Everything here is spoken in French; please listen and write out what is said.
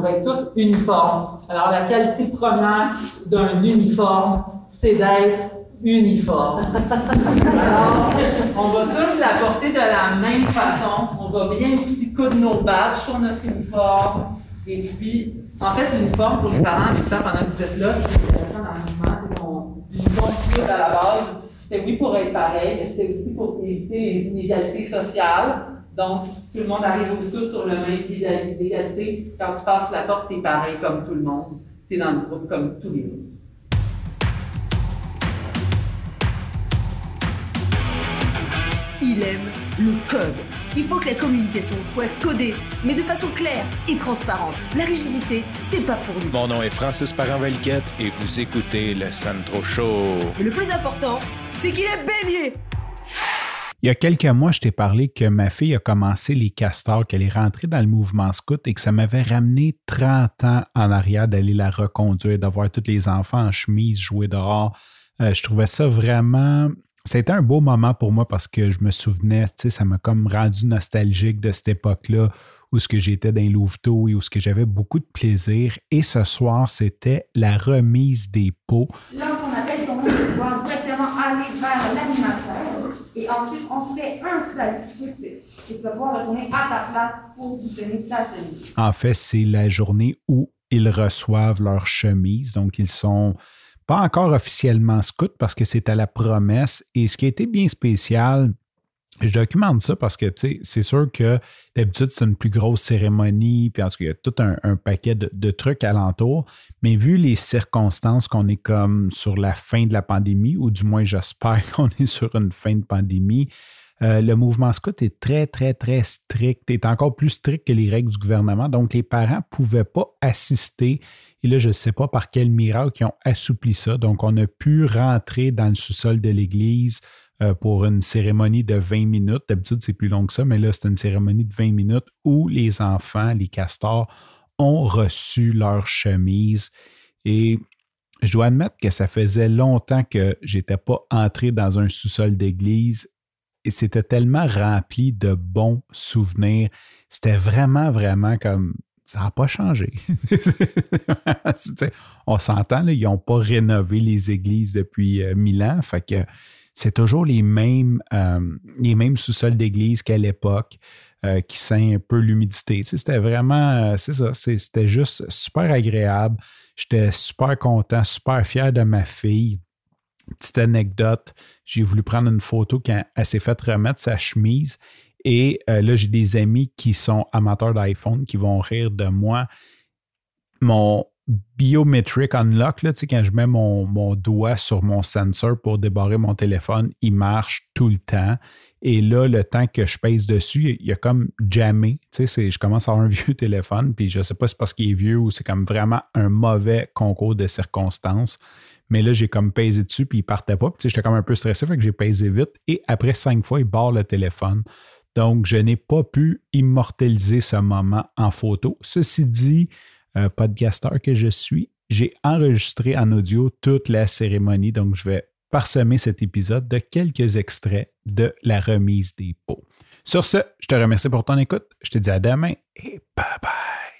pour être tous uniformes. Alors, la qualité première d'un uniforme, c'est d'être uniforme. Alors, on va tous la porter de la même façon. On va bien petit coudre nos badges sur notre uniforme. Et puis, en fait, l'uniforme pour les parents, mais ça, pendant que vous êtes là, c'est dans à la base, c'était oui pour être pareil, mais c'était aussi pour éviter les inégalités sociales. Donc, tout le monde arrive tous sur le même pied d'égalité. Quand tu passes la porte, t'es pareil comme tout le monde. T'es dans le groupe comme tous les autres. Il aime le code. Il faut que la communication soit codée, mais de façon claire et transparente. La rigidité, c'est pas pour nous. Mon nom est Francis parent et vous écoutez le Sandro Show. Mais le plus important, c'est qu'il est bélier. Il y a quelques mois, je t'ai parlé que ma fille a commencé les castors, qu'elle est rentrée dans le mouvement scout et que ça m'avait ramené 30 ans en arrière d'aller la reconduire, d'avoir tous les enfants en chemise jouer dehors. Euh, je trouvais ça vraiment c'était un beau moment pour moi parce que je me souvenais, tu sais, ça m'a comme rendu nostalgique de cette époque-là où ce que j'étais dans Louveteaux et où ce que j'avais beaucoup de plaisir. Et ce soir, c'était la remise des pots. Pouvoir directement aller vers l'animateur En fait, c'est la journée où ils reçoivent leur chemise. Donc, ils sont pas encore officiellement scout parce que c'est à la promesse. Et ce qui a été bien spécial, je documente ça parce que c'est sûr que d'habitude, c'est une plus grosse cérémonie, puis en tout y a tout un, paquet de, trucs alentour. Mais vu les circonstances qu'on est comme sur la fin de la pandémie, ou du moins j'espère qu'on est sur une fin de pandémie, euh, le mouvement scout est très, très, très strict, est encore plus strict que les règles du gouvernement. Donc, les parents ne pouvaient pas assister et là, je ne sais pas par quel miracle ils ont assoupli ça. Donc, on a pu rentrer dans le sous-sol de l'église euh, pour une cérémonie de 20 minutes. D'habitude, c'est plus long que ça, mais là, c'est une cérémonie de 20 minutes où les enfants, les castors, ont reçu leur chemise. Et je dois admettre que ça faisait longtemps que je n'étais pas entré dans un sous-sol d'église et c'était tellement rempli de bons souvenirs. C'était vraiment, vraiment comme ça n'a pas changé. on s'entend, ils n'ont pas rénové les églises depuis euh, mille ans. Fait que c'est toujours les mêmes, euh, les mêmes sous-sols d'église qu'à l'époque. Euh, qui sent un peu l'humidité. c'était vraiment, c'est ça, c'était juste super agréable. J'étais super content, super fier de ma fille. Petite anecdote, j'ai voulu prendre une photo quand elle s'est fait remettre sa chemise et euh, là, j'ai des amis qui sont amateurs d'iPhone qui vont rire de moi. Mon biometric unlock, là, quand je mets mon, doigt sur mon sensor pour débarrer mon téléphone, il marche tout le temps. Et là, le temps que je pèse dessus, il y a comme jamais. Je commence à avoir un vieux téléphone, puis je ne sais pas si c'est parce qu'il est vieux ou c'est comme vraiment un mauvais concours de circonstances. Mais là, j'ai comme pesé dessus, puis il partait pas. J'étais comme un peu stressé, fait que j'ai pesé vite. Et après cinq fois, il barre le téléphone. Donc, je n'ai pas pu immortaliser ce moment en photo. Ceci dit, euh, podcasteur que je suis, j'ai enregistré en audio toute la cérémonie. Donc, je vais parsemer cet épisode de quelques extraits de la remise des pots. Sur ce, je te remercie pour ton écoute. Je te dis à demain et bye bye.